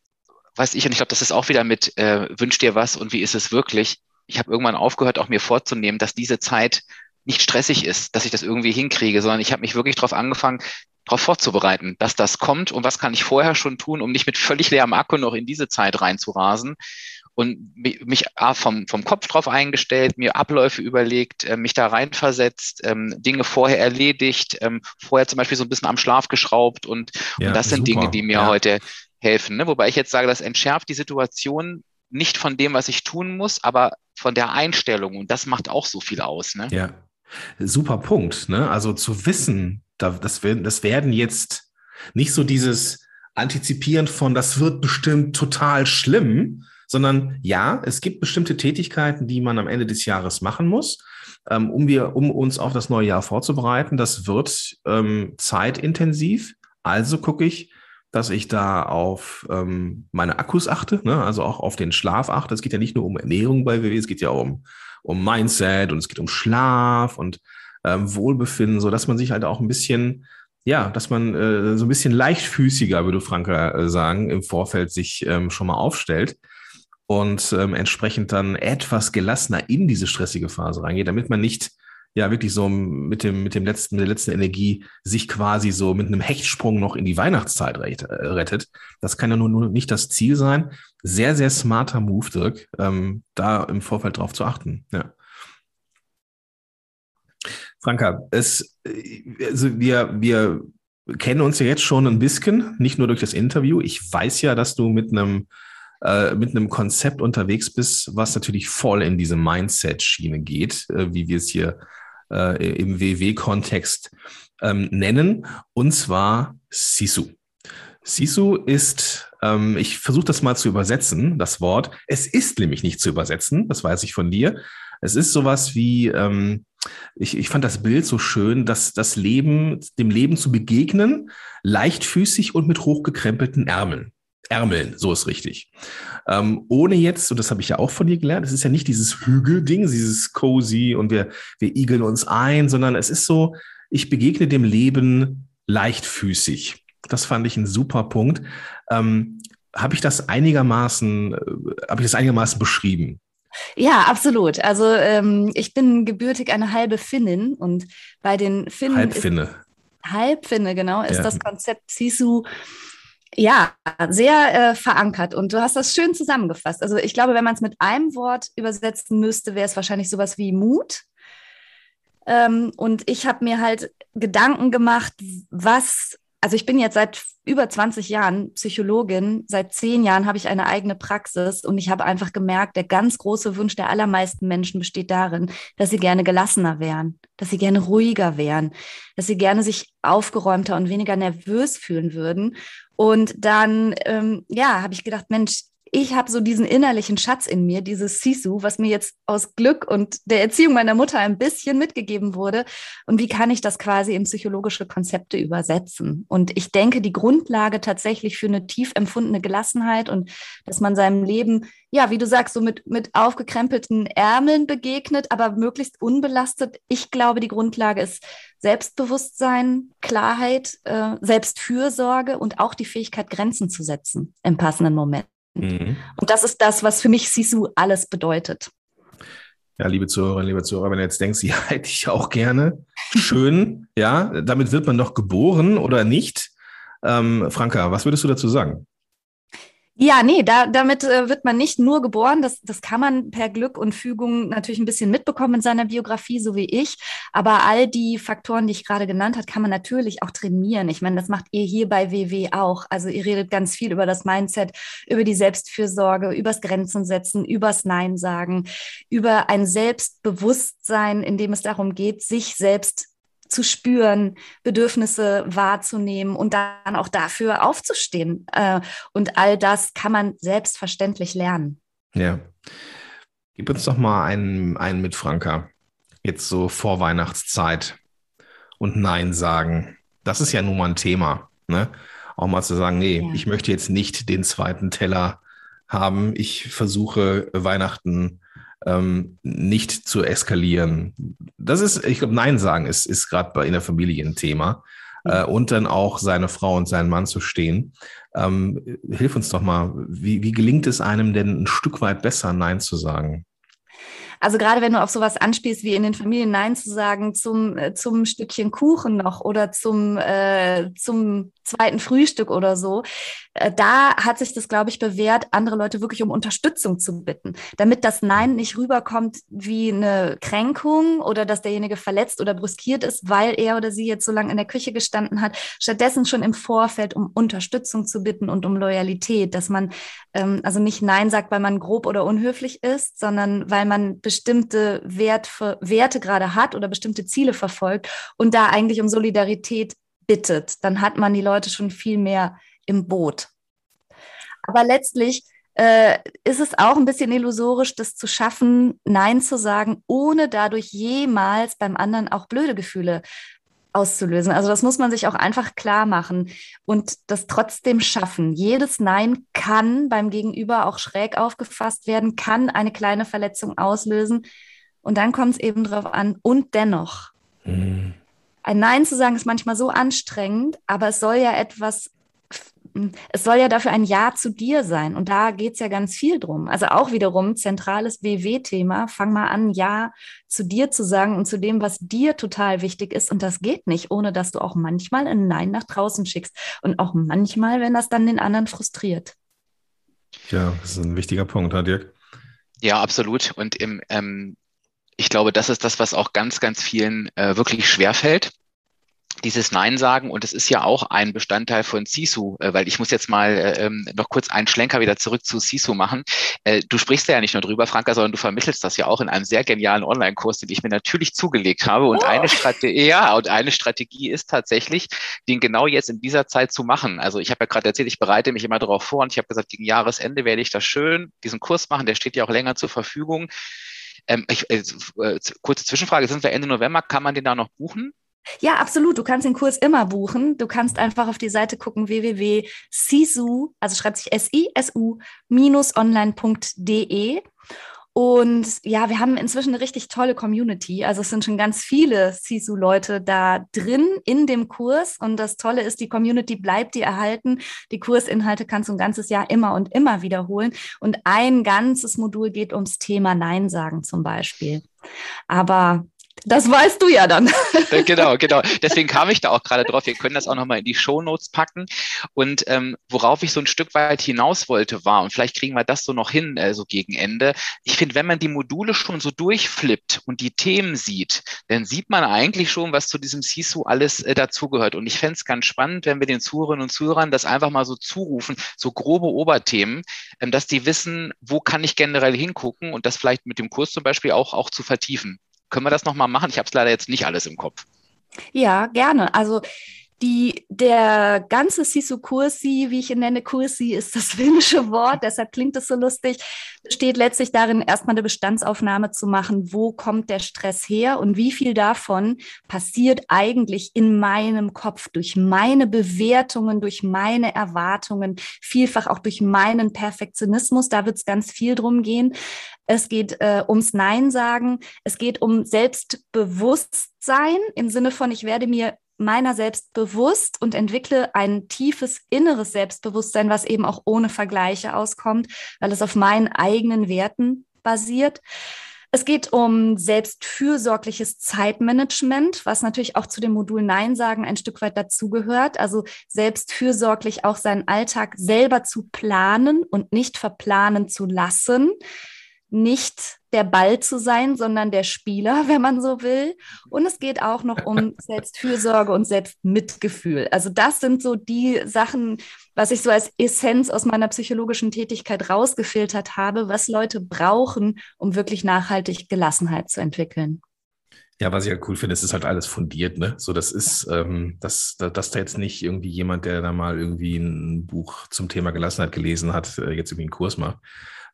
was ich, und ich glaube, das ist auch wieder mit äh, Wünsch dir was und wie ist es wirklich? Ich habe irgendwann aufgehört, auch mir vorzunehmen, dass diese Zeit nicht stressig ist, dass ich das irgendwie hinkriege, sondern ich habe mich wirklich darauf angefangen, darauf vorzubereiten, dass das kommt und was kann ich vorher schon tun, um nicht mit völlig leerem Akku noch in diese Zeit reinzurasen und mich vom, vom Kopf drauf eingestellt, mir Abläufe überlegt, äh, mich da reinversetzt, ähm, Dinge vorher erledigt, ähm, vorher zum Beispiel so ein bisschen am Schlaf geschraubt und, ja, und das sind super. Dinge, die mir ja. heute helfen. Ne? Wobei ich jetzt sage, das entschärft die Situation nicht von dem, was ich tun muss, aber von der Einstellung und das macht auch so viel aus. Ne? Ja, super Punkt. Ne? Also zu wissen, das, das werden jetzt nicht so dieses Antizipieren von, das wird bestimmt total schlimm, sondern ja, es gibt bestimmte Tätigkeiten, die man am Ende des Jahres machen muss, ähm, um, wir, um uns auf das neue Jahr vorzubereiten. Das wird ähm, zeitintensiv. Also gucke ich, dass ich da auf ähm, meine Akkus achte, ne? also auch auf den Schlaf achte. Es geht ja nicht nur um Ernährung bei WW, es geht ja um, um Mindset und es geht um Schlaf und ähm, Wohlbefinden, so dass man sich halt auch ein bisschen ja, dass man äh, so ein bisschen leichtfüßiger, würde Franka äh, sagen, im Vorfeld sich ähm, schon mal aufstellt und ähm, entsprechend dann etwas gelassener in diese stressige Phase reingeht, damit man nicht ja wirklich so mit dem mit dem letzten mit der letzten Energie sich quasi so mit einem Hechtsprung noch in die Weihnachtszeit äh, rettet. Das kann ja nur, nur nicht das Ziel sein. Sehr sehr smarter Move, Dirk, ähm, da im Vorfeld drauf zu achten. Ja. Franka, es also wir wir kennen uns ja jetzt schon ein bisschen, nicht nur durch das Interview. Ich weiß ja, dass du mit einem äh, mit einem Konzept unterwegs bist, was natürlich voll in diese Mindset-Schiene geht, äh, wie wir es hier äh, im WW-Kontext ähm, nennen, und zwar Sisu. Sisu ist, ähm, ich versuche das mal zu übersetzen, das Wort. Es ist nämlich nicht zu übersetzen, das weiß ich von dir. Es ist sowas wie, ähm, ich, ich fand das Bild so schön, dass das Leben, dem Leben zu begegnen, leichtfüßig und mit hochgekrempelten Ärmeln. Ärmeln, so ist richtig. Ähm, ohne jetzt, und das habe ich ja auch von dir gelernt, es ist ja nicht dieses Hügelding, dieses cozy und wir, wir igeln uns ein, sondern es ist so, ich begegne dem Leben leichtfüßig. Das fand ich ein super Punkt. Ähm, habe ich das einigermaßen, äh, habe ich das einigermaßen beschrieben? Ja, absolut. Also ähm, ich bin gebürtig eine halbe Finnin und bei den Finnen. Halbfinne. Halbfinne, genau, ist ja. das Konzept Sisu ja, sehr äh, verankert und du hast das schön zusammengefasst. Also ich glaube, wenn man es mit einem Wort übersetzen müsste, wäre es wahrscheinlich sowas wie Mut. Ähm, und ich habe mir halt Gedanken gemacht, was also ich bin jetzt seit über 20 Jahren Psychologin, seit zehn Jahren habe ich eine eigene Praxis und ich habe einfach gemerkt, der ganz große Wunsch der allermeisten Menschen besteht darin, dass sie gerne gelassener wären, dass sie gerne ruhiger wären, dass sie gerne sich aufgeräumter und weniger nervös fühlen würden. Und dann, ähm, ja, habe ich gedacht, Mensch, ich habe so diesen innerlichen Schatz in mir, dieses Sisu, was mir jetzt aus Glück und der Erziehung meiner Mutter ein bisschen mitgegeben wurde. Und wie kann ich das quasi in psychologische Konzepte übersetzen? Und ich denke, die Grundlage tatsächlich für eine tief empfundene Gelassenheit und dass man seinem Leben, ja, wie du sagst, so mit, mit aufgekrempelten Ärmeln begegnet, aber möglichst unbelastet. Ich glaube, die Grundlage ist Selbstbewusstsein, Klarheit, äh, Selbstfürsorge und auch die Fähigkeit, Grenzen zu setzen im passenden Moment. Mhm. Und das ist das, was für mich Sisu alles bedeutet. Ja, liebe Zuhörerinnen, liebe Zuhörer, wenn ihr jetzt denkt, ja, hätte ich auch gerne. Schön, ja, damit wird man doch geboren oder nicht. Ähm, Franka, was würdest du dazu sagen? Ja, nee, da, damit äh, wird man nicht nur geboren. Das, das kann man per Glück und Fügung natürlich ein bisschen mitbekommen in seiner Biografie, so wie ich. Aber all die Faktoren, die ich gerade genannt habe, kann man natürlich auch trainieren. Ich meine, das macht ihr hier bei WW auch. Also ihr redet ganz viel über das Mindset, über die Selbstfürsorge, übers Grenzen setzen, übers Nein sagen, über ein Selbstbewusstsein, in dem es darum geht, sich selbst zu spüren, Bedürfnisse wahrzunehmen und dann auch dafür aufzustehen. Äh, und all das kann man selbstverständlich lernen. Ja. Gib uns doch mal einen, einen mit, Franka. Jetzt so vor Weihnachtszeit und Nein sagen. Das ist ja nun mal ein Thema. Ne? Auch mal zu sagen, nee, ja. ich möchte jetzt nicht den zweiten Teller haben. Ich versuche Weihnachten ähm, nicht zu eskalieren. Das ist, ich glaube, Nein sagen ist, ist gerade in der Familie ein Thema. Äh, und dann auch seine Frau und seinen Mann zu stehen. Ähm, hilf uns doch mal, wie, wie gelingt es einem denn ein Stück weit besser, Nein zu sagen? Also gerade wenn du auf sowas anspielst, wie in den Familien Nein zu sagen zum, äh, zum Stückchen Kuchen noch oder zum, äh, zum zweiten Frühstück oder so, äh, da hat sich das, glaube ich, bewährt, andere Leute wirklich um Unterstützung zu bitten, damit das Nein nicht rüberkommt wie eine Kränkung oder dass derjenige verletzt oder brüskiert ist, weil er oder sie jetzt so lange in der Küche gestanden hat. Stattdessen schon im Vorfeld um Unterstützung zu bitten und um Loyalität, dass man ähm, also nicht Nein sagt, weil man grob oder unhöflich ist, sondern weil man bestimmte Wert, Werte gerade hat oder bestimmte Ziele verfolgt und da eigentlich um Solidarität bittet, dann hat man die Leute schon viel mehr im Boot. Aber letztlich äh, ist es auch ein bisschen illusorisch, das zu schaffen, Nein zu sagen, ohne dadurch jemals beim anderen auch blöde Gefühle auszulösen. Also das muss man sich auch einfach klar machen und das trotzdem schaffen. Jedes Nein kann beim Gegenüber auch schräg aufgefasst werden, kann eine kleine Verletzung auslösen. Und dann kommt es eben darauf an, und dennoch. Mhm. Ein Nein zu sagen ist manchmal so anstrengend, aber es soll ja etwas, es soll ja dafür ein Ja zu dir sein. Und da geht es ja ganz viel drum. Also auch wiederum zentrales WW-Thema. Fang mal an, Ja zu dir zu sagen und zu dem, was dir total wichtig ist. Und das geht nicht, ohne dass du auch manchmal ein Nein nach draußen schickst. Und auch manchmal, wenn das dann den anderen frustriert. Ja, das ist ein wichtiger Punkt, Dirk. Ja, absolut. Und im, ähm, ich glaube, das ist das, was auch ganz, ganz vielen äh, wirklich schwerfällt dieses Nein sagen und es ist ja auch ein Bestandteil von Sisu, äh, weil ich muss jetzt mal äh, ähm, noch kurz einen Schlenker wieder zurück zu Sisu machen. Äh, du sprichst ja nicht nur drüber, Franka, sondern du vermittelst das ja auch in einem sehr genialen Online-Kurs, den ich mir natürlich zugelegt habe und oh. eine Strategie, ja, und eine Strategie ist tatsächlich, den genau jetzt in dieser Zeit zu machen. Also ich habe ja gerade erzählt, ich bereite mich immer darauf vor und ich habe gesagt, gegen Jahresende werde ich das schön, diesen Kurs machen, der steht ja auch länger zur Verfügung. Ähm, ich, äh, kurze Zwischenfrage, sind wir Ende November, kann man den da noch buchen? Ja, absolut. Du kannst den Kurs immer buchen. Du kannst einfach auf die Seite gucken www.sisu, also schreibt sich S-I-S-U-online.de und ja, wir haben inzwischen eine richtig tolle Community. Also es sind schon ganz viele Sisu-Leute da drin in dem Kurs. Und das Tolle ist, die Community bleibt dir erhalten. Die Kursinhalte kannst du ein ganzes Jahr immer und immer wiederholen. Und ein ganzes Modul geht ums Thema Nein sagen zum Beispiel. Aber das weißt du ja dann. Äh, genau, genau. Deswegen kam ich da auch gerade drauf. Wir können das auch nochmal in die Show Notes packen. Und ähm, worauf ich so ein Stück weit hinaus wollte, war, und vielleicht kriegen wir das so noch hin, äh, so gegen Ende. Ich finde, wenn man die Module schon so durchflippt und die Themen sieht, dann sieht man eigentlich schon, was zu diesem CISU alles äh, dazugehört. Und ich fände es ganz spannend, wenn wir den Zuhörerinnen und Zuhörern das einfach mal so zurufen, so grobe Oberthemen, ähm, dass die wissen, wo kann ich generell hingucken und das vielleicht mit dem Kurs zum Beispiel auch, auch zu vertiefen. Können wir das nochmal machen? Ich habe es leider jetzt nicht alles im Kopf. Ja, gerne. Also die, der ganze Sisu Kursi, wie ich ihn nenne, Kursi ist das finnische Wort, deshalb klingt es so lustig, steht letztlich darin, erstmal eine Bestandsaufnahme zu machen, wo kommt der Stress her und wie viel davon passiert eigentlich in meinem Kopf durch meine Bewertungen, durch meine Erwartungen, vielfach auch durch meinen Perfektionismus. Da wird es ganz viel drum gehen. Es geht äh, ums Nein sagen. Es geht um Selbstbewusstsein im Sinne von, ich werde mir meiner selbst bewusst und entwickle ein tiefes inneres Selbstbewusstsein, was eben auch ohne Vergleiche auskommt, weil es auf meinen eigenen Werten basiert. Es geht um selbstfürsorgliches Zeitmanagement, was natürlich auch zu dem Modul Nein sagen ein Stück weit dazugehört. Also selbstfürsorglich auch seinen Alltag selber zu planen und nicht verplanen zu lassen nicht der Ball zu sein, sondern der Spieler, wenn man so will. Und es geht auch noch um Selbstfürsorge und Selbstmitgefühl. Also das sind so die Sachen, was ich so als Essenz aus meiner psychologischen Tätigkeit rausgefiltert habe, was Leute brauchen, um wirklich nachhaltig Gelassenheit zu entwickeln. Ja, was ich halt cool finde, es ist halt alles fundiert, ne? So, das ist, ähm, dass, dass da jetzt nicht irgendwie jemand, der da mal irgendwie ein Buch zum Thema Gelassenheit gelesen hat, äh, jetzt irgendwie einen Kurs macht,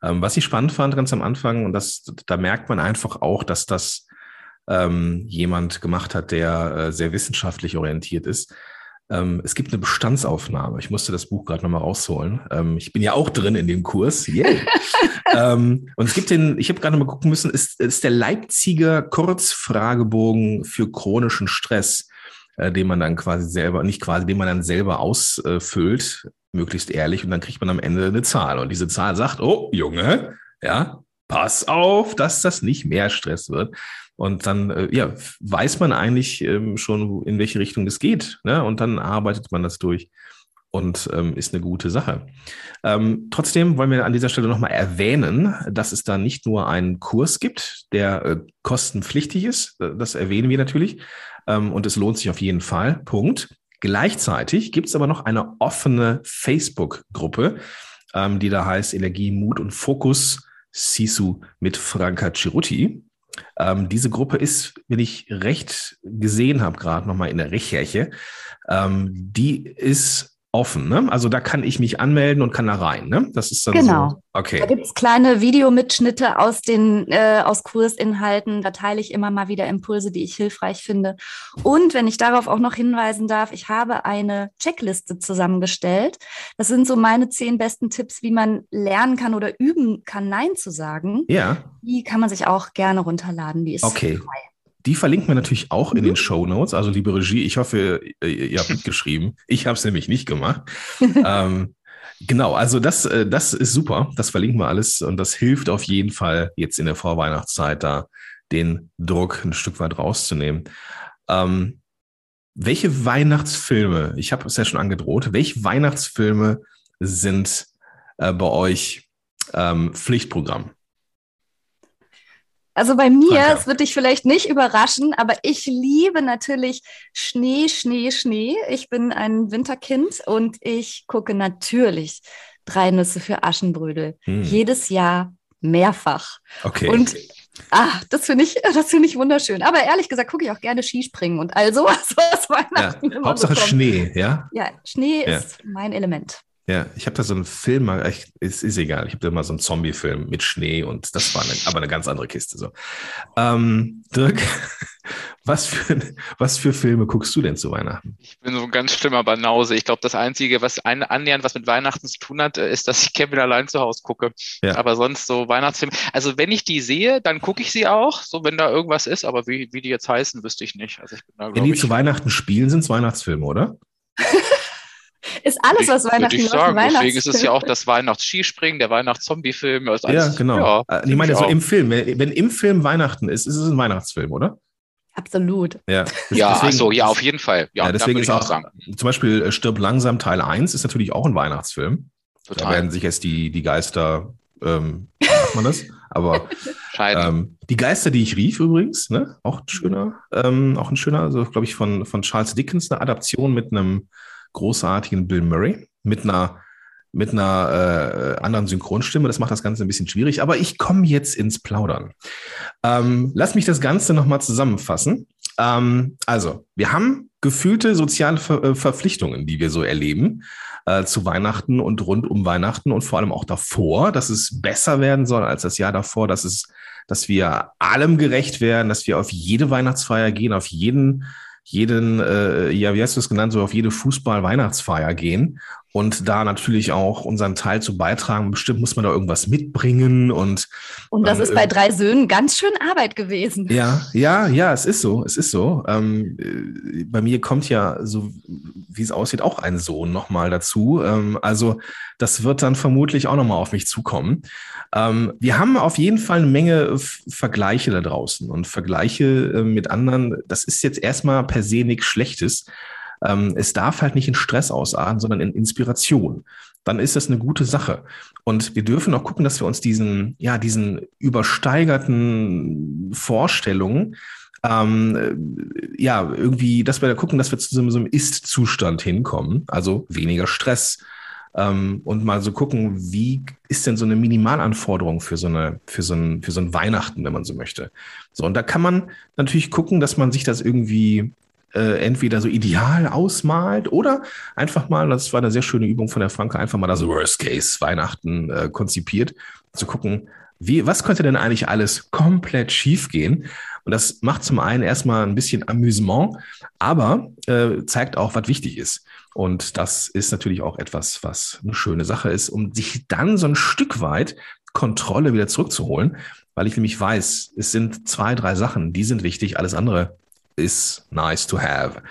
ähm, was ich spannend fand ganz am Anfang, und das, da merkt man einfach auch, dass das ähm, jemand gemacht hat, der äh, sehr wissenschaftlich orientiert ist. Ähm, es gibt eine Bestandsaufnahme. Ich musste das Buch gerade nochmal rausholen. Ähm, ich bin ja auch drin in dem Kurs. Yeah. ähm, und es gibt den, ich habe gerade mal gucken müssen, ist, ist der Leipziger Kurzfragebogen für chronischen Stress, äh, den man dann quasi selber, nicht quasi, den man dann selber ausfüllt möglichst ehrlich und dann kriegt man am Ende eine Zahl. Und diese Zahl sagt, oh, Junge, ja, pass auf, dass das nicht mehr Stress wird. Und dann äh, ja, weiß man eigentlich ähm, schon, in welche Richtung das geht. Ne? Und dann arbeitet man das durch und ähm, ist eine gute Sache. Ähm, trotzdem wollen wir an dieser Stelle nochmal erwähnen, dass es da nicht nur einen Kurs gibt, der äh, kostenpflichtig ist. Das erwähnen wir natürlich. Ähm, und es lohnt sich auf jeden Fall. Punkt. Gleichzeitig gibt es aber noch eine offene Facebook-Gruppe, ähm, die da heißt Energie, Mut und Fokus Sisu mit Franka Ciruti. Ähm, diese Gruppe ist, wenn ich recht gesehen habe, gerade nochmal in der Recherche, ähm, die ist offen. Ne? Also da kann ich mich anmelden und kann da rein. Ne? Das ist dann genau. so. Okay. Da gibt es kleine Videomitschnitte aus den äh, aus Kursinhalten. Da teile ich immer mal wieder Impulse, die ich hilfreich finde. Und wenn ich darauf auch noch hinweisen darf, ich habe eine Checkliste zusammengestellt. Das sind so meine zehn besten Tipps, wie man lernen kann oder üben kann, Nein zu sagen. Ja. Die kann man sich auch gerne runterladen. Die ist okay. frei. Die verlinken wir natürlich auch in den mhm. Show Notes. Also liebe Regie, ich hoffe, ihr habt mitgeschrieben. Ich habe es nämlich nicht gemacht. ähm, genau, also das, äh, das ist super. Das verlinken wir alles und das hilft auf jeden Fall jetzt in der Vorweihnachtszeit da den Druck ein Stück weit rauszunehmen. Ähm, welche Weihnachtsfilme, ich habe es ja schon angedroht, welche Weihnachtsfilme sind äh, bei euch ähm, Pflichtprogramm? Also bei mir, es wird dich vielleicht nicht überraschen, aber ich liebe natürlich Schnee, Schnee, Schnee. Ich bin ein Winterkind und ich gucke natürlich drei Nüsse für Aschenbrödel. Hm. Jedes Jahr mehrfach. Okay. Und Ah, das finde ich, das finde ich wunderschön. Aber ehrlich gesagt gucke ich auch gerne Skispringen und all sowas, was Weihnachten ja. Hauptsache so Schnee, ja? Ja, Schnee ja. ist mein Element. Ja, ich habe da so einen Film, ich, ist, ist egal, ich habe da mal so einen Zombie-Film mit Schnee und das war eine, aber eine ganz andere Kiste. So. Ähm, Dirk, was für, was für Filme guckst du denn zu Weihnachten? Ich bin so ein ganz schlimmer Banause. Ich glaube, das Einzige, was ein, annähernd was mit Weihnachten zu tun hat, ist, dass ich Kevin allein zu Hause gucke. Ja. Aber sonst so Weihnachtsfilme. Also wenn ich die sehe, dann gucke ich sie auch, so wenn da irgendwas ist, aber wie, wie die jetzt heißen, wüsste ich nicht. Also ich bin da, wenn die ich, zu Weihnachten spielen, sind es Weihnachtsfilme, oder? ist alles, was Weihnachten ich sagen. Deswegen ist es ja auch das Weihnachts-Skispringen, der Weihnachts-Zombie-Film. Ja, genau. Ja, äh, ich meine, so im Film, wenn, wenn, im Film Weihnachten ist, ist es ein Weihnachtsfilm, oder? Absolut. Ja, ja deswegen, so, ja, auf jeden Fall. Ja, ja deswegen ist auch, sagen. zum Beispiel äh, Stirb langsam Teil 1 ist natürlich auch ein Weihnachtsfilm. Total. Da werden sich jetzt die, die Geister, ähm, macht man das? Aber ähm, die Geister, die ich rief übrigens, ne? auch ein schöner, ähm, auch ein schöner, also glaube ich von, von Charles Dickens, eine Adaption mit einem großartigen Bill Murray mit einer mit einer äh, anderen Synchronstimme. Das macht das Ganze ein bisschen schwierig, aber ich komme jetzt ins Plaudern. Ähm, lass mich das Ganze nochmal zusammenfassen. Ähm, also, wir haben gefühlte soziale Ver äh, Verpflichtungen, die wir so erleben äh, zu Weihnachten und rund um Weihnachten und vor allem auch davor, dass es besser werden soll als das Jahr davor, dass es, dass wir allem gerecht werden, dass wir auf jede Weihnachtsfeier gehen, auf jeden jeden, äh, ja, wie hast du es genannt, so auf jede Fußball-Weihnachtsfeier gehen und da natürlich auch unseren Teil zu beitragen. Bestimmt muss man da irgendwas mitbringen und. Und das ähm, ist bei drei Söhnen ganz schön Arbeit gewesen. Ja, ja, ja, es ist so, es ist so. Ähm, äh, bei mir kommt ja so wie es aussieht, auch einen Sohn nochmal dazu. Ähm, also das wird dann vermutlich auch nochmal auf mich zukommen. Ähm, wir haben auf jeden Fall eine Menge Vergleiche da draußen und Vergleiche äh, mit anderen. Das ist jetzt erstmal per se nichts Schlechtes. Ähm, es darf halt nicht in Stress ausarten, sondern in Inspiration. Dann ist das eine gute Sache. Und wir dürfen auch gucken, dass wir uns diesen, ja, diesen übersteigerten Vorstellungen ähm, ja, irgendwie, dass wir da gucken, dass wir zu so, so einem Ist-Zustand hinkommen, also weniger Stress. Ähm, und mal so gucken, wie ist denn so eine Minimalanforderung für so eine, für so ein, für so ein Weihnachten, wenn man so möchte. So, und da kann man natürlich gucken, dass man sich das irgendwie äh, entweder so ideal ausmalt oder einfach mal, das war eine sehr schöne Übung von der Franke, einfach mal das Worst Case Weihnachten äh, konzipiert, zu gucken, wie, was könnte denn eigentlich alles komplett schief gehen? Und das macht zum einen erstmal ein bisschen Amüsement, aber äh, zeigt auch, was wichtig ist. Und das ist natürlich auch etwas, was eine schöne Sache ist, um sich dann so ein Stück weit Kontrolle wieder zurückzuholen, weil ich nämlich weiß, es sind zwei, drei Sachen, die sind wichtig, alles andere ist nice to have.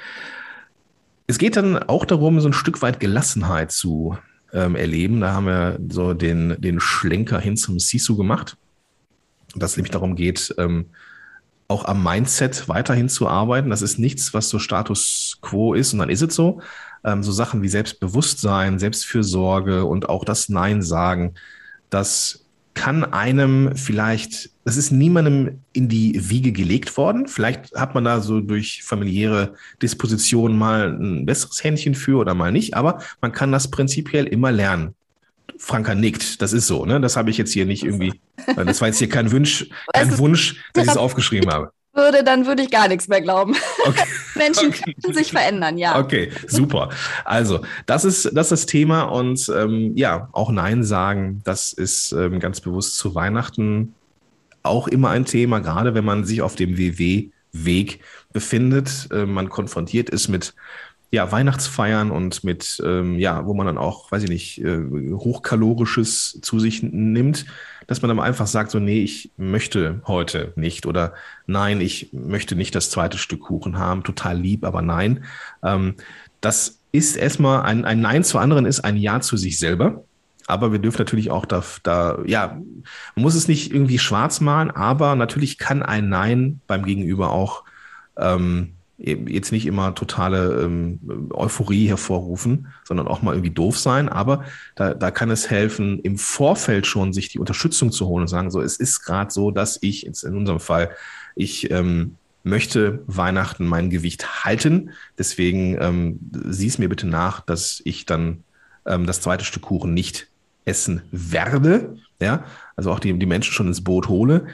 Es geht dann auch darum, so ein Stück weit Gelassenheit zu ähm, erleben. Da haben wir so den, den Schlenker hin zum Sisu gemacht. Dass nämlich darum geht, ähm, auch am Mindset weiterhin zu arbeiten. Das ist nichts, was so Status quo ist und dann ist es so. Ähm, so Sachen wie Selbstbewusstsein, Selbstfürsorge und auch das Nein sagen, das kann einem vielleicht, das ist niemandem in die Wiege gelegt worden. Vielleicht hat man da so durch familiäre Dispositionen mal ein besseres Händchen für oder mal nicht, aber man kann das prinzipiell immer lernen. Franka nickt, das ist so, ne? Das habe ich jetzt hier nicht irgendwie, das war jetzt hier kein Wunsch, kein Wunsch, dass ich es aufgeschrieben habe. Würde, dann würde ich gar nichts mehr glauben. Okay. Menschen okay. können sich verändern, ja. Okay, super. Also, das ist das, ist das Thema und ähm, ja, auch Nein sagen, das ist ähm, ganz bewusst zu Weihnachten auch immer ein Thema, gerade wenn man sich auf dem WW-Weg befindet. Äh, man konfrontiert ist mit ja, Weihnachtsfeiern und mit, ähm, ja, wo man dann auch, weiß ich nicht, äh, hochkalorisches zu sich nimmt, dass man dann einfach sagt, so, nee, ich möchte heute nicht oder nein, ich möchte nicht das zweite Stück Kuchen haben, total lieb, aber nein. Ähm, das ist erstmal ein, ein Nein zu anderen, ist ein Ja zu sich selber. Aber wir dürfen natürlich auch da, da, ja, man muss es nicht irgendwie schwarz malen, aber natürlich kann ein Nein beim Gegenüber auch ähm, jetzt nicht immer totale ähm, Euphorie hervorrufen, sondern auch mal irgendwie doof sein. Aber da, da kann es helfen, im Vorfeld schon sich die Unterstützung zu holen und sagen, so, es ist gerade so, dass ich, jetzt in unserem Fall, ich ähm, möchte Weihnachten mein Gewicht halten. Deswegen ähm, sieh es mir bitte nach, dass ich dann ähm, das zweite Stück Kuchen nicht essen werde. Ja, also auch die, die Menschen schon ins Boot hole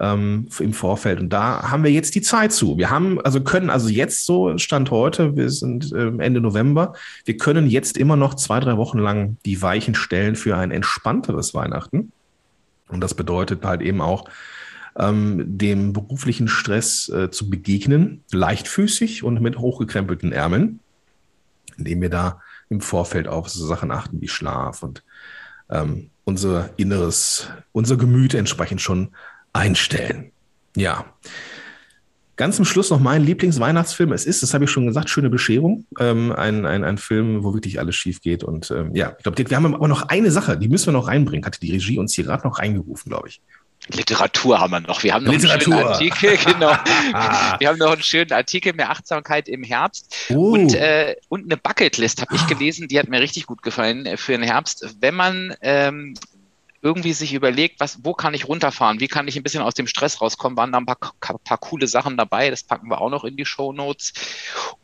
ähm, im Vorfeld. Und da haben wir jetzt die Zeit zu. Wir haben, also können also jetzt so, Stand heute, wir sind äh, Ende November, wir können jetzt immer noch zwei, drei Wochen lang die Weichen stellen für ein entspannteres Weihnachten. Und das bedeutet halt eben auch, ähm, dem beruflichen Stress äh, zu begegnen, leichtfüßig und mit hochgekrempelten Ärmeln, indem wir da im Vorfeld auf so Sachen achten wie Schlaf und ähm, unser Inneres, unser Gemüt entsprechend schon einstellen. Ja. Ganz zum Schluss noch mein Lieblingsweihnachtsfilm. Es ist, das habe ich schon gesagt, Schöne Bescherung. Ähm, ein, ein, ein Film, wo wirklich alles schief geht. Und ähm, ja, ich glaube, wir haben aber noch eine Sache, die müssen wir noch reinbringen. Hatte die Regie uns hier gerade noch reingerufen, glaube ich. Literatur haben wir noch. Wir haben noch Literatur. einen schönen Artikel, genau. wir haben noch einen schönen Artikel mehr Achtsamkeit im Herbst oh. und, äh, und eine Bucketlist habe ich gelesen, die hat mir richtig gut gefallen äh, für den Herbst. Wenn man ähm, irgendwie sich überlegt, was, wo kann ich runterfahren, wie kann ich ein bisschen aus dem Stress rauskommen, waren da ein paar, paar coole Sachen dabei, das packen wir auch noch in die Show Notes.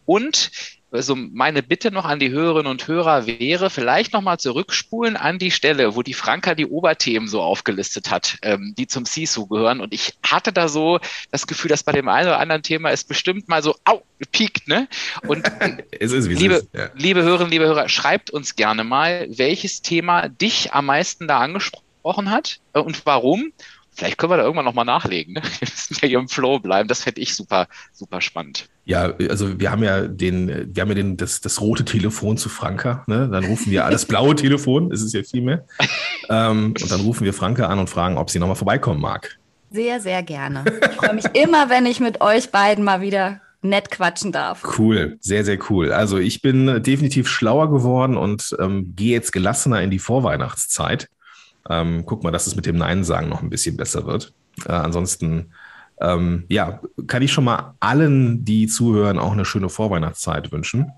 Und also meine Bitte noch an die Hörerinnen und Hörer wäre, vielleicht nochmal zurückspulen an die Stelle, wo die Franka die Oberthemen so aufgelistet hat, ähm, die zum CISU gehören. Und ich hatte da so das Gefühl, dass bei dem einen oder anderen Thema es bestimmt mal so, au, gepiekt, ne? Und es ist, wie liebe, es ist, ja. liebe Hörerinnen, liebe Hörer, schreibt uns gerne mal, welches Thema dich am meisten da angesprochen gesprochen hat äh, und warum. Vielleicht können wir da irgendwann nochmal nachlegen. Ne? Wir müssen ja hier im Flow bleiben. Das fände ich super, super spannend. Ja, also wir haben ja den, wir haben ja den, das, das rote Telefon zu Franka. Ne? Dann rufen wir das blaue Telefon, ist es ja viel mehr. ähm, und dann rufen wir Franka an und fragen, ob sie nochmal vorbeikommen mag. Sehr, sehr gerne. Ich freue mich immer, wenn ich mit euch beiden mal wieder nett quatschen darf. Cool, sehr, sehr cool. Also ich bin definitiv schlauer geworden und ähm, gehe jetzt gelassener in die Vorweihnachtszeit. Ähm, guck mal, dass es mit dem Nein sagen noch ein bisschen besser wird. Äh, ansonsten, ähm, ja, kann ich schon mal allen, die zuhören, auch eine schöne Vorweihnachtszeit wünschen.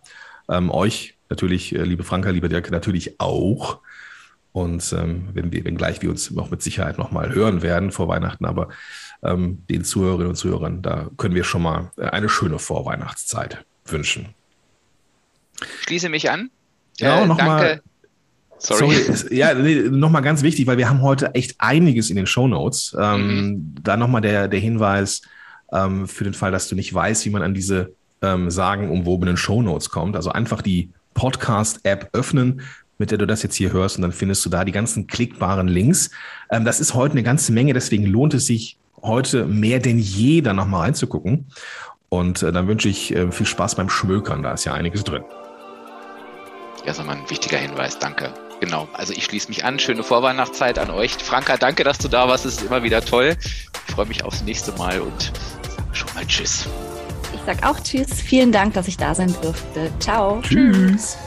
Ähm, euch natürlich, äh, liebe Franka, liebe Dirk, natürlich auch. Und ähm, wenn wir, wenngleich wir uns noch mit Sicherheit nochmal hören werden vor Weihnachten, aber ähm, den Zuhörerinnen und Zuhörern, da können wir schon mal äh, eine schöne Vorweihnachtszeit wünschen. Schließe mich an. Ja, äh, nochmal. Sorry. Sorry. Ja, nee, nochmal ganz wichtig, weil wir haben heute echt einiges in den Show Notes. Ähm, mhm. Da nochmal der, der Hinweis ähm, für den Fall, dass du nicht weißt, wie man an diese ähm, sagenumwobenen Show Notes kommt. Also einfach die Podcast-App öffnen, mit der du das jetzt hier hörst und dann findest du da die ganzen klickbaren Links. Ähm, das ist heute eine ganze Menge, deswegen lohnt es sich heute mehr denn je da nochmal reinzugucken. Und äh, dann wünsche ich äh, viel Spaß beim Schmökern, da ist ja einiges drin. Ja, so ein wichtiger Hinweis, danke. Genau, also ich schließe mich an. Schöne Vorweihnachtszeit an euch. Franka, danke, dass du da warst. Es ist immer wieder toll. Ich freue mich aufs nächste Mal und sage schon mal Tschüss. Ich sage auch Tschüss. Vielen Dank, dass ich da sein durfte. Ciao. Tschüss.